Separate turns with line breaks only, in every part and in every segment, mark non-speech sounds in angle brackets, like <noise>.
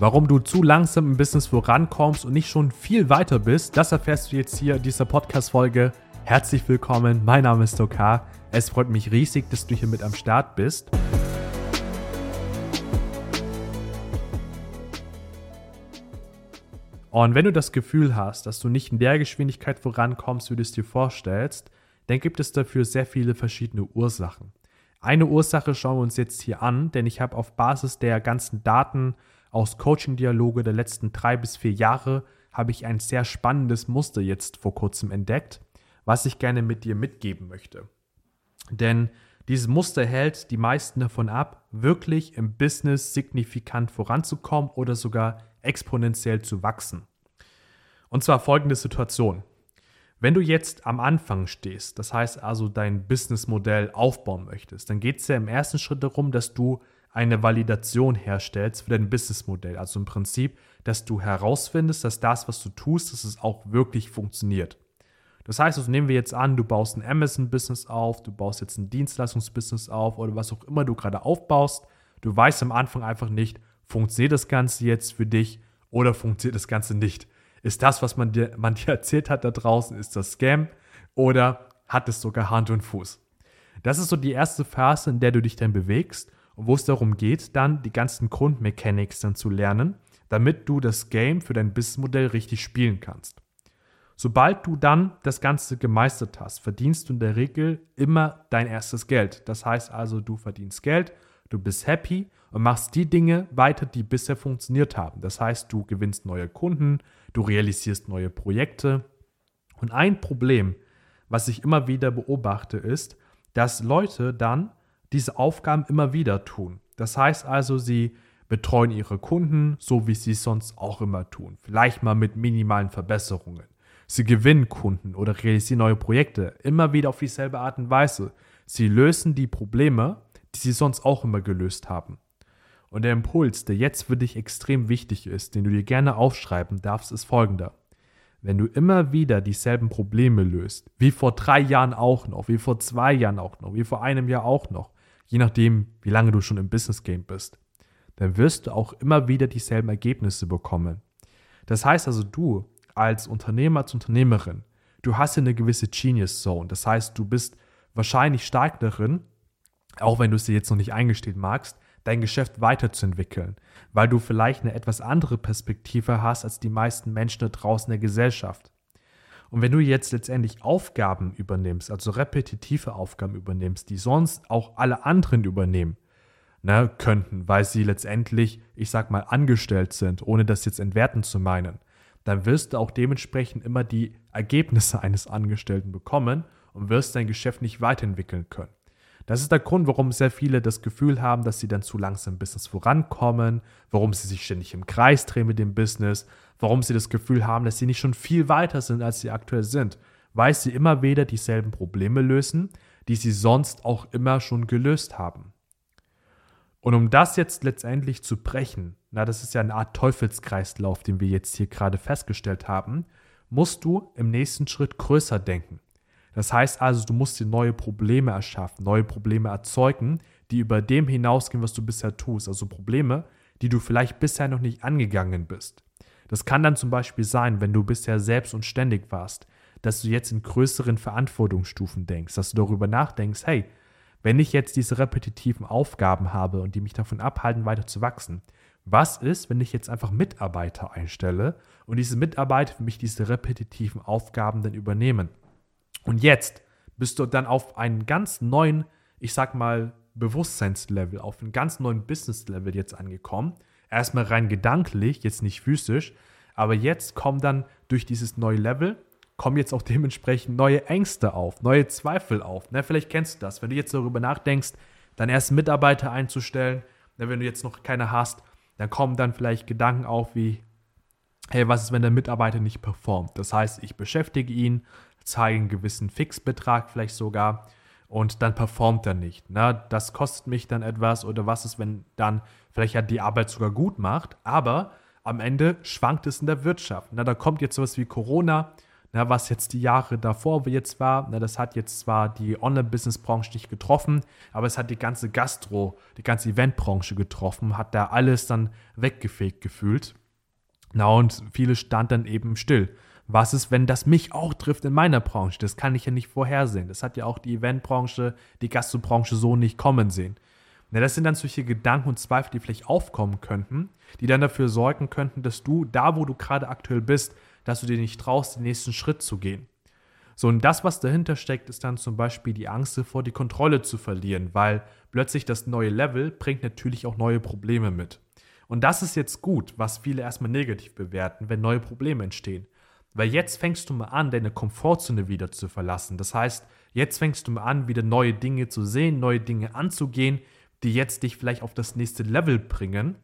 Warum du zu langsam im Business vorankommst und nicht schon viel weiter bist, das erfährst du jetzt hier in dieser Podcast-Folge. Herzlich willkommen, mein Name ist Dokar. Es freut mich riesig, dass du hier mit am Start bist. Und wenn du das Gefühl hast, dass du nicht in der Geschwindigkeit vorankommst, wie du es dir vorstellst, dann gibt es dafür sehr viele verschiedene Ursachen. Eine Ursache schauen wir uns jetzt hier an, denn ich habe auf Basis der ganzen Daten aus Coaching-Dialoge der letzten drei bis vier Jahre habe ich ein sehr spannendes Muster jetzt vor kurzem entdeckt, was ich gerne mit dir mitgeben möchte. Denn dieses Muster hält die meisten davon ab, wirklich im Business signifikant voranzukommen oder sogar exponentiell zu wachsen. Und zwar folgende Situation. Wenn du jetzt am Anfang stehst, das heißt also dein Businessmodell aufbauen möchtest, dann geht es ja im ersten Schritt darum, dass du eine Validation herstellst für dein Businessmodell. Also im Prinzip, dass du herausfindest, dass das, was du tust, dass es auch wirklich funktioniert. Das heißt, also nehmen wir jetzt an, du baust ein Amazon-Business auf, du baust jetzt ein Dienstleistungsbusiness auf oder was auch immer du gerade aufbaust. Du weißt am Anfang einfach nicht, funktioniert das Ganze jetzt für dich oder funktioniert das Ganze nicht. Ist das, was man dir, <laughs> man dir erzählt hat da draußen, ist das Scam oder hat es sogar Hand und Fuß? Das ist so die erste Phase, in der du dich dann bewegst wo es darum geht, dann die ganzen Grundmechanics dann zu lernen, damit du das Game für dein Businessmodell richtig spielen kannst. Sobald du dann das Ganze gemeistert hast, verdienst du in der Regel immer dein erstes Geld. Das heißt also, du verdienst Geld, du bist happy und machst die Dinge weiter, die bisher funktioniert haben. Das heißt, du gewinnst neue Kunden, du realisierst neue Projekte. Und ein Problem, was ich immer wieder beobachte, ist, dass Leute dann diese Aufgaben immer wieder tun. Das heißt also, sie betreuen ihre Kunden, so wie sie es sonst auch immer tun. Vielleicht mal mit minimalen Verbesserungen. Sie gewinnen Kunden oder realisieren neue Projekte, immer wieder auf dieselbe Art und Weise. Sie lösen die Probleme, die sie sonst auch immer gelöst haben. Und der Impuls, der jetzt für dich extrem wichtig ist, den du dir gerne aufschreiben darfst, ist folgender. Wenn du immer wieder dieselben Probleme löst, wie vor drei Jahren auch noch, wie vor zwei Jahren auch noch, wie vor einem Jahr auch noch, je nachdem, wie lange du schon im Business Game bist, dann wirst du auch immer wieder dieselben Ergebnisse bekommen. Das heißt also, du als Unternehmer, als Unternehmerin, du hast eine gewisse Genius Zone. Das heißt, du bist wahrscheinlich stark darin, auch wenn du es dir jetzt noch nicht eingestehen magst, dein Geschäft weiterzuentwickeln, weil du vielleicht eine etwas andere Perspektive hast als die meisten Menschen da draußen in der Gesellschaft. Und wenn du jetzt letztendlich Aufgaben übernimmst, also repetitive Aufgaben übernimmst, die sonst auch alle anderen übernehmen ne, könnten, weil sie letztendlich, ich sag mal, angestellt sind, ohne das jetzt entwerten zu meinen, dann wirst du auch dementsprechend immer die Ergebnisse eines Angestellten bekommen und wirst dein Geschäft nicht weiterentwickeln können. Das ist der Grund, warum sehr viele das Gefühl haben, dass sie dann zu langsam im Business vorankommen, warum sie sich ständig im Kreis drehen mit dem Business, warum sie das Gefühl haben, dass sie nicht schon viel weiter sind, als sie aktuell sind, weil sie immer wieder dieselben Probleme lösen, die sie sonst auch immer schon gelöst haben. Und um das jetzt letztendlich zu brechen, na, das ist ja eine Art Teufelskreislauf, den wir jetzt hier gerade festgestellt haben, musst du im nächsten Schritt größer denken. Das heißt also, du musst dir neue Probleme erschaffen, neue Probleme erzeugen, die über dem hinausgehen, was du bisher tust. Also Probleme, die du vielleicht bisher noch nicht angegangen bist. Das kann dann zum Beispiel sein, wenn du bisher selbst und ständig warst, dass du jetzt in größeren Verantwortungsstufen denkst, dass du darüber nachdenkst, hey, wenn ich jetzt diese repetitiven Aufgaben habe und die mich davon abhalten, weiter zu wachsen, was ist, wenn ich jetzt einfach Mitarbeiter einstelle und diese Mitarbeiter für mich diese repetitiven Aufgaben dann übernehmen? Und jetzt bist du dann auf einen ganz neuen, ich sag mal, Bewusstseinslevel, auf einen ganz neuen Business-Level jetzt angekommen. Erstmal rein gedanklich, jetzt nicht physisch, aber jetzt kommen dann durch dieses neue Level, kommen jetzt auch dementsprechend neue Ängste auf, neue Zweifel auf. Ne, vielleicht kennst du das, wenn du jetzt darüber nachdenkst, deinen ersten Mitarbeiter einzustellen, ne, wenn du jetzt noch keine hast, dann kommen dann vielleicht Gedanken auf wie, hey, was ist, wenn der Mitarbeiter nicht performt? Das heißt, ich beschäftige ihn, zeige einen gewissen Fixbetrag vielleicht sogar und dann performt er nicht. Ne? Das kostet mich dann etwas oder was ist, wenn dann vielleicht er die Arbeit sogar gut macht, aber am Ende schwankt es in der Wirtschaft. Ne? Da kommt jetzt sowas wie Corona, Na, was jetzt die Jahre davor jetzt war, na, das hat jetzt zwar die Online-Business-Branche nicht getroffen, aber es hat die ganze Gastro, die ganze Eventbranche getroffen, hat da alles dann weggefegt gefühlt. Na, und viele standen dann eben still. Was ist, wenn das mich auch trifft in meiner Branche? Das kann ich ja nicht vorhersehen. Das hat ja auch die Eventbranche, die Gastrobranche so nicht kommen sehen. Na, das sind dann solche Gedanken und Zweifel, die vielleicht aufkommen könnten, die dann dafür sorgen könnten, dass du da, wo du gerade aktuell bist, dass du dir nicht traust, den nächsten Schritt zu gehen. So, und das, was dahinter steckt, ist dann zum Beispiel die Angst davor, die Kontrolle zu verlieren, weil plötzlich das neue Level bringt natürlich auch neue Probleme mit. Und das ist jetzt gut, was viele erstmal negativ bewerten, wenn neue Probleme entstehen. Weil jetzt fängst du mal an, deine Komfortzone wieder zu verlassen. Das heißt, jetzt fängst du mal an, wieder neue Dinge zu sehen, neue Dinge anzugehen, die jetzt dich vielleicht auf das nächste Level bringen.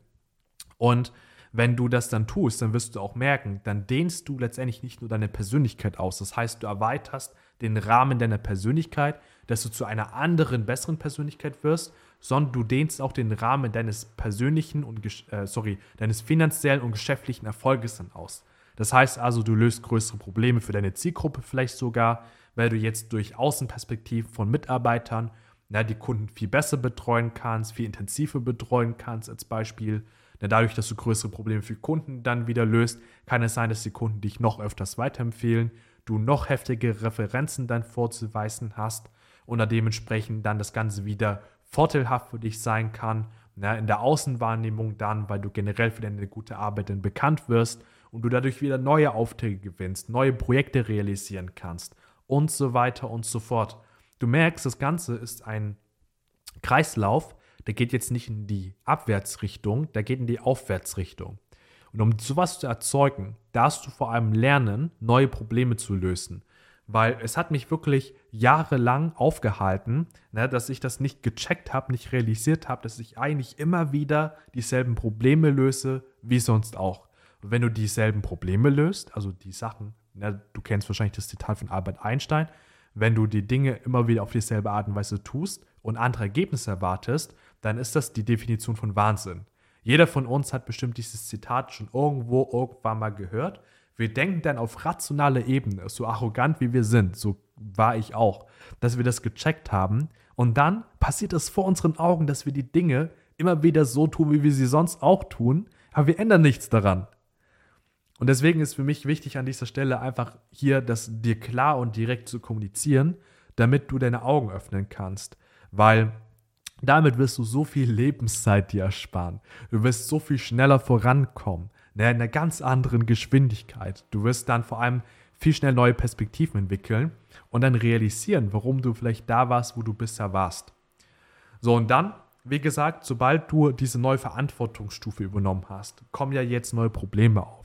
Und wenn du das dann tust, dann wirst du auch merken, dann dehnst du letztendlich nicht nur deine Persönlichkeit aus. Das heißt, du erweiterst den Rahmen deiner Persönlichkeit, dass du zu einer anderen, besseren Persönlichkeit wirst, sondern du dehnst auch den Rahmen deines persönlichen und äh, sorry, deines finanziellen und geschäftlichen Erfolges dann aus. Das heißt also, du löst größere Probleme für deine Zielgruppe vielleicht sogar, weil du jetzt durch Außenperspektiven von Mitarbeitern na, die Kunden viel besser betreuen kannst, viel intensiver betreuen kannst als Beispiel. Na, dadurch, dass du größere Probleme für Kunden dann wieder löst, kann es sein, dass die Kunden dich noch öfters weiterempfehlen, du noch heftige Referenzen dann vorzuweisen hast und dementsprechend dann das Ganze wieder vorteilhaft für dich sein kann. Na, in der Außenwahrnehmung dann, weil du generell für deine gute Arbeit dann bekannt wirst und du dadurch wieder neue Aufträge gewinnst, neue Projekte realisieren kannst und so weiter und so fort. Du merkst, das Ganze ist ein Kreislauf, der geht jetzt nicht in die Abwärtsrichtung, der geht in die Aufwärtsrichtung. Und um sowas zu erzeugen, darfst du vor allem lernen, neue Probleme zu lösen. Weil es hat mich wirklich jahrelang aufgehalten, ne, dass ich das nicht gecheckt habe, nicht realisiert habe, dass ich eigentlich immer wieder dieselben Probleme löse, wie sonst auch. Und wenn du dieselben Probleme löst, also die Sachen, na, du kennst wahrscheinlich das Zitat von Albert Einstein, wenn du die Dinge immer wieder auf dieselbe Art und Weise tust und andere Ergebnisse erwartest, dann ist das die Definition von Wahnsinn. Jeder von uns hat bestimmt dieses Zitat schon irgendwo irgendwann mal gehört. Wir denken dann auf rationaler Ebene, so arrogant wie wir sind, so war ich auch, dass wir das gecheckt haben und dann passiert es vor unseren Augen, dass wir die Dinge immer wieder so tun, wie wir sie sonst auch tun, aber wir ändern nichts daran. Und deswegen ist für mich wichtig an dieser Stelle einfach hier das dir klar und direkt zu kommunizieren, damit du deine Augen öffnen kannst. Weil damit wirst du so viel Lebenszeit dir ersparen. Du wirst so viel schneller vorankommen, ne, in einer ganz anderen Geschwindigkeit. Du wirst dann vor allem viel schnell neue Perspektiven entwickeln und dann realisieren, warum du vielleicht da warst, wo du bisher warst. So, und dann, wie gesagt, sobald du diese neue Verantwortungsstufe übernommen hast, kommen ja jetzt neue Probleme auf.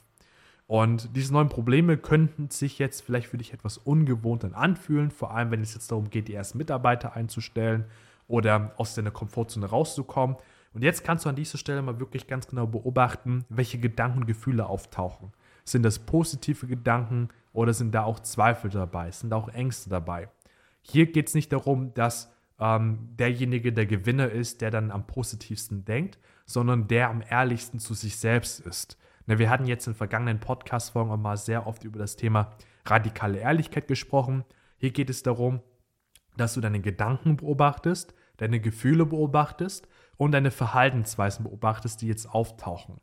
Und diese neuen Probleme könnten sich jetzt vielleicht für dich etwas ungewohnt anfühlen, vor allem wenn es jetzt darum geht, die ersten Mitarbeiter einzustellen oder aus deiner Komfortzone rauszukommen. Und jetzt kannst du an dieser Stelle mal wirklich ganz genau beobachten, welche Gedanken und Gefühle auftauchen. Sind das positive Gedanken oder sind da auch Zweifel dabei? Sind da auch Ängste dabei? Hier geht es nicht darum, dass ähm, derjenige der Gewinner ist, der dann am positivsten denkt, sondern der am ehrlichsten zu sich selbst ist. Wir hatten jetzt in vergangenen Podcast-Folgen auch mal sehr oft über das Thema radikale Ehrlichkeit gesprochen. Hier geht es darum, dass du deine Gedanken beobachtest, deine Gefühle beobachtest und deine Verhaltensweisen beobachtest, die jetzt auftauchen.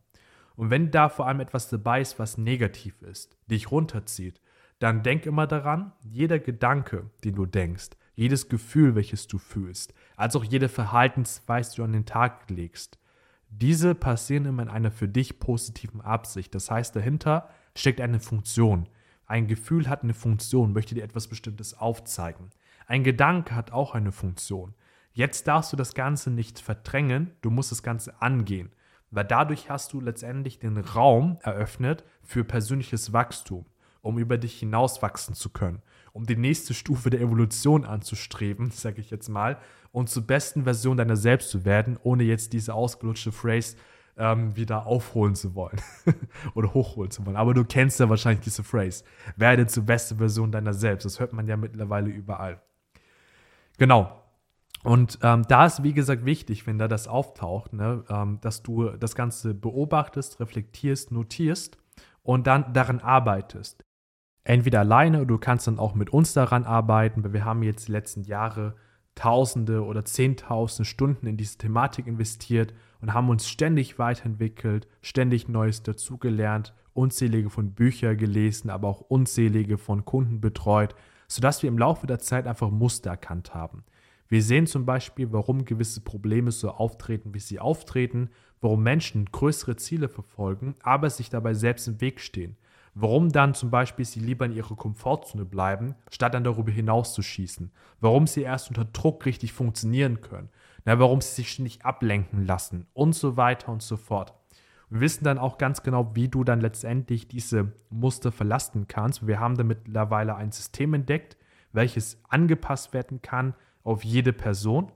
Und wenn da vor allem etwas dabei ist, was negativ ist, dich runterzieht, dann denk immer daran, jeder Gedanke, den du denkst, jedes Gefühl, welches du fühlst, als auch jede Verhaltensweise, die du an den Tag legst, diese passieren immer in einer für dich positiven Absicht. Das heißt, dahinter steckt eine Funktion. Ein Gefühl hat eine Funktion, möchte dir etwas Bestimmtes aufzeigen. Ein Gedanke hat auch eine Funktion. Jetzt darfst du das Ganze nicht verdrängen, du musst das Ganze angehen, weil dadurch hast du letztendlich den Raum eröffnet für persönliches Wachstum, um über dich hinaus wachsen zu können, um die nächste Stufe der Evolution anzustreben, <laughs> sage ich jetzt mal, und zur besten Version deiner selbst zu werden, ohne jetzt diese ausgelutschte Phrase ähm, wieder aufholen zu wollen <laughs> oder hochholen zu wollen. Aber du kennst ja wahrscheinlich diese Phrase. Werde zur besten Version deiner selbst. Das hört man ja mittlerweile überall. Genau. Und ähm, da ist, wie gesagt, wichtig, wenn da das auftaucht, ne, ähm, dass du das Ganze beobachtest, reflektierst, notierst und dann daran arbeitest. Entweder alleine oder du kannst dann auch mit uns daran arbeiten, weil wir haben jetzt die letzten Jahre Tausende oder Zehntausende Stunden in diese Thematik investiert und haben uns ständig weiterentwickelt, ständig Neues dazugelernt, unzählige von Büchern gelesen, aber auch unzählige von Kunden betreut, sodass wir im Laufe der Zeit einfach Muster erkannt haben. Wir sehen zum Beispiel, warum gewisse Probleme so auftreten, wie sie auftreten, warum Menschen größere Ziele verfolgen, aber sich dabei selbst im Weg stehen. Warum dann zum Beispiel sie lieber in ihrer Komfortzone bleiben, statt dann darüber hinaus zu schießen. Warum sie erst unter Druck richtig funktionieren können. Na, warum sie sich nicht ablenken lassen und so weiter und so fort. Wir wissen dann auch ganz genau, wie du dann letztendlich diese Muster verlassen kannst. Wir haben da mittlerweile ein System entdeckt, welches angepasst werden kann auf jede Person,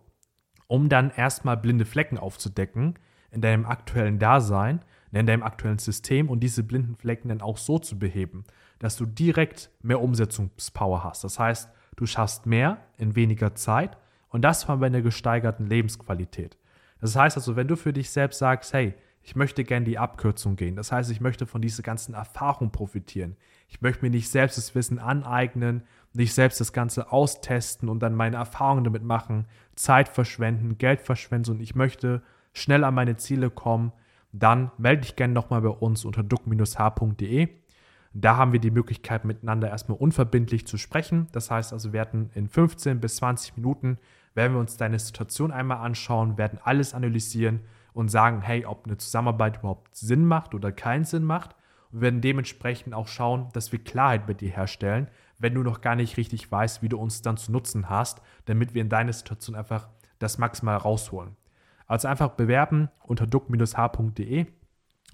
um dann erstmal blinde Flecken aufzudecken in deinem aktuellen Dasein in deinem aktuellen System und diese blinden Flecken dann auch so zu beheben, dass du direkt mehr Umsetzungspower hast. Das heißt, du schaffst mehr in weniger Zeit und das von einer gesteigerten Lebensqualität. Das heißt also, wenn du für dich selbst sagst, hey, ich möchte gerne die Abkürzung gehen. Das heißt, ich möchte von dieser ganzen Erfahrung profitieren. Ich möchte mir nicht selbst das Wissen aneignen, nicht selbst das Ganze austesten und dann meine Erfahrungen damit machen, Zeit verschwenden, Geld verschwenden und ich möchte schnell an meine Ziele kommen, dann melde dich gerne nochmal bei uns unter duck-h.de. Da haben wir die Möglichkeit, miteinander erstmal unverbindlich zu sprechen. Das heißt also, wir werden in 15 bis 20 Minuten, werden wir uns deine Situation einmal anschauen, werden alles analysieren und sagen, hey, ob eine Zusammenarbeit überhaupt Sinn macht oder keinen Sinn macht. Und werden dementsprechend auch schauen, dass wir Klarheit mit dir herstellen, wenn du noch gar nicht richtig weißt, wie du uns dann zu nutzen hast, damit wir in deine Situation einfach das maximal rausholen. Also einfach bewerben unter duck-h.de.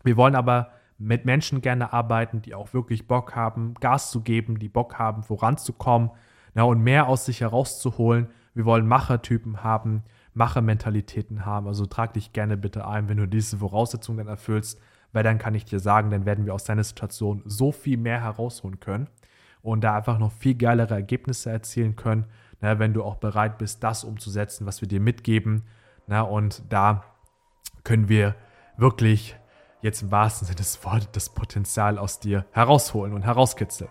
Wir wollen aber mit Menschen gerne arbeiten, die auch wirklich Bock haben, Gas zu geben, die Bock haben, voranzukommen ja, und mehr aus sich herauszuholen. Wir wollen Machertypen haben, Machermentalitäten haben. Also trag dich gerne bitte ein, wenn du diese Voraussetzungen dann erfüllst, weil dann kann ich dir sagen, dann werden wir aus deiner Situation so viel mehr herausholen können und da einfach noch viel geilere Ergebnisse erzielen können, na, wenn du auch bereit bist, das umzusetzen, was wir dir mitgeben na, und da können wir wirklich jetzt im wahrsten Sinne des Wortes das Potenzial aus dir herausholen und herauskitzeln.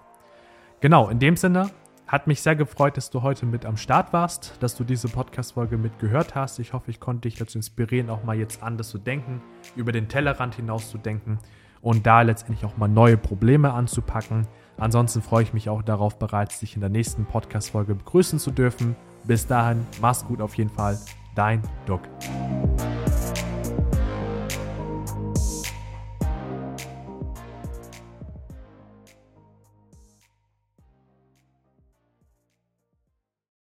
Genau, in dem Sinne hat mich sehr gefreut, dass du heute mit am Start warst, dass du diese Podcast-Folge mitgehört hast. Ich hoffe, ich konnte dich dazu inspirieren, auch mal jetzt anders zu denken, über den Tellerrand hinaus zu denken und da letztendlich auch mal neue Probleme anzupacken. Ansonsten freue ich mich auch darauf, bereits dich in der nächsten Podcast-Folge begrüßen zu dürfen. Bis dahin, mach's gut auf jeden Fall dein Doc.